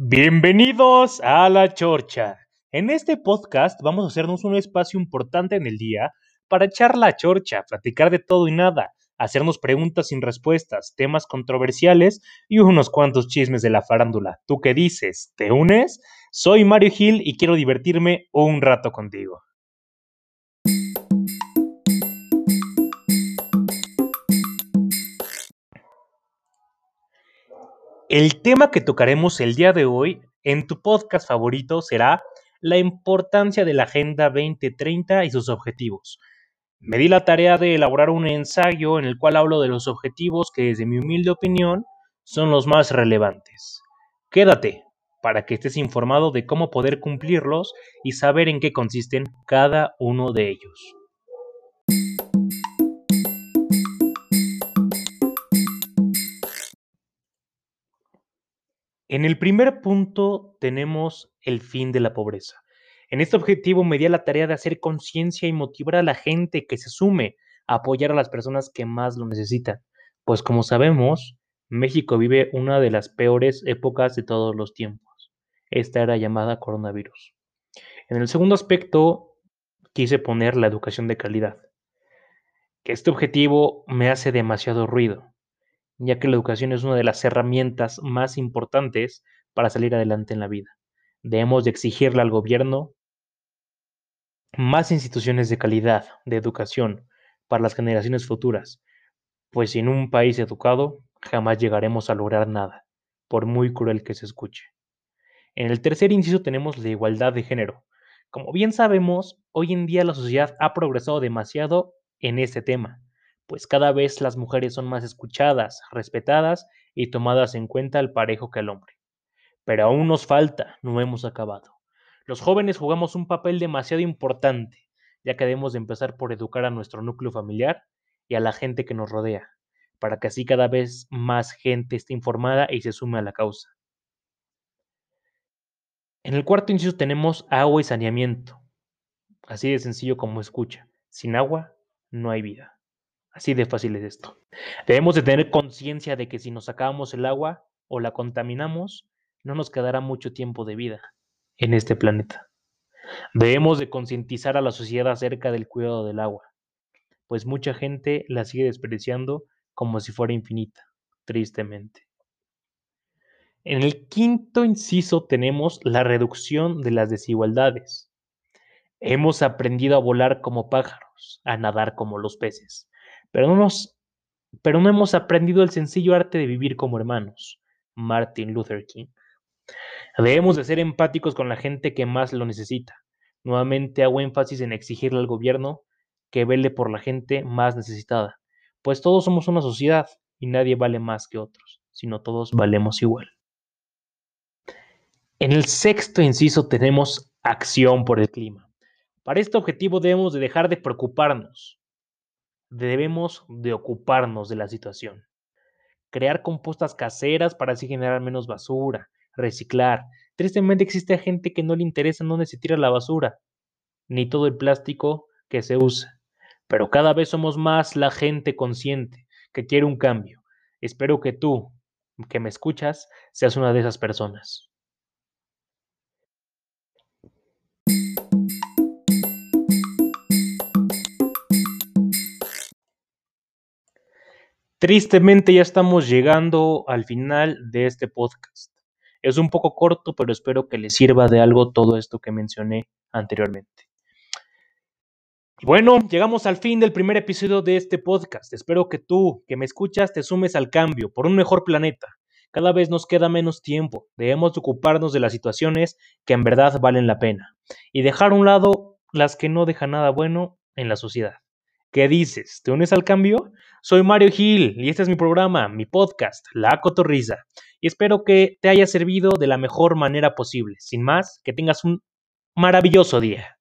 Bienvenidos a La Chorcha. En este podcast vamos a hacernos un espacio importante en el día para echar la chorcha, platicar de todo y nada, hacernos preguntas sin respuestas, temas controversiales y unos cuantos chismes de la farándula. ¿Tú qué dices? ¿Te unes? Soy Mario Gil y quiero divertirme un rato contigo. El tema que tocaremos el día de hoy en tu podcast favorito será la importancia de la Agenda 2030 y sus objetivos. Me di la tarea de elaborar un ensayo en el cual hablo de los objetivos que desde mi humilde opinión son los más relevantes. Quédate para que estés informado de cómo poder cumplirlos y saber en qué consisten cada uno de ellos. En el primer punto tenemos el fin de la pobreza. En este objetivo me di a la tarea de hacer conciencia y motivar a la gente que se sume a apoyar a las personas que más lo necesitan. Pues como sabemos, México vive una de las peores épocas de todos los tiempos. Esta era llamada coronavirus. En el segundo aspecto, quise poner la educación de calidad. Este objetivo me hace demasiado ruido ya que la educación es una de las herramientas más importantes para salir adelante en la vida. Debemos de exigirle al gobierno más instituciones de calidad de educación para las generaciones futuras, pues sin un país educado jamás llegaremos a lograr nada, por muy cruel que se escuche. En el tercer inciso tenemos la igualdad de género. Como bien sabemos, hoy en día la sociedad ha progresado demasiado en este tema pues cada vez las mujeres son más escuchadas, respetadas y tomadas en cuenta al parejo que al hombre. Pero aún nos falta, no hemos acabado. Los jóvenes jugamos un papel demasiado importante, ya que debemos de empezar por educar a nuestro núcleo familiar y a la gente que nos rodea, para que así cada vez más gente esté informada y se sume a la causa. En el cuarto inciso tenemos agua y saneamiento. Así de sencillo como escucha. Sin agua no hay vida. Así de fácil es esto. Debemos de tener conciencia de que si nos sacamos el agua o la contaminamos, no nos quedará mucho tiempo de vida en este planeta. Debemos de concientizar a la sociedad acerca del cuidado del agua, pues mucha gente la sigue despreciando como si fuera infinita, tristemente. En el quinto inciso tenemos la reducción de las desigualdades. Hemos aprendido a volar como pájaros, a nadar como los peces, pero no, pero no hemos aprendido el sencillo arte de vivir como hermanos. Martin Luther King. Debemos de ser empáticos con la gente que más lo necesita. Nuevamente hago énfasis en exigirle al gobierno que vele por la gente más necesitada, pues todos somos una sociedad y nadie vale más que otros, sino todos valemos igual. En el sexto inciso tenemos acción por el clima. Para este objetivo debemos de dejar de preocuparnos debemos de ocuparnos de la situación. Crear compostas caseras para así generar menos basura, reciclar. Tristemente existe gente que no le interesa dónde se tira la basura, ni todo el plástico que se usa. Pero cada vez somos más la gente consciente que quiere un cambio. Espero que tú, que me escuchas, seas una de esas personas. Tristemente ya estamos llegando al final de este podcast. Es un poco corto, pero espero que les sirva de algo todo esto que mencioné anteriormente. Bueno, llegamos al fin del primer episodio de este podcast. Espero que tú, que me escuchas, te sumes al cambio por un mejor planeta. Cada vez nos queda menos tiempo. Debemos ocuparnos de las situaciones que en verdad valen la pena y dejar a un lado las que no dejan nada bueno en la sociedad. ¿Qué dices? ¿Te unes al cambio? Soy Mario Gil y este es mi programa, mi podcast, La Cotorriza. Y espero que te haya servido de la mejor manera posible. Sin más, que tengas un maravilloso día.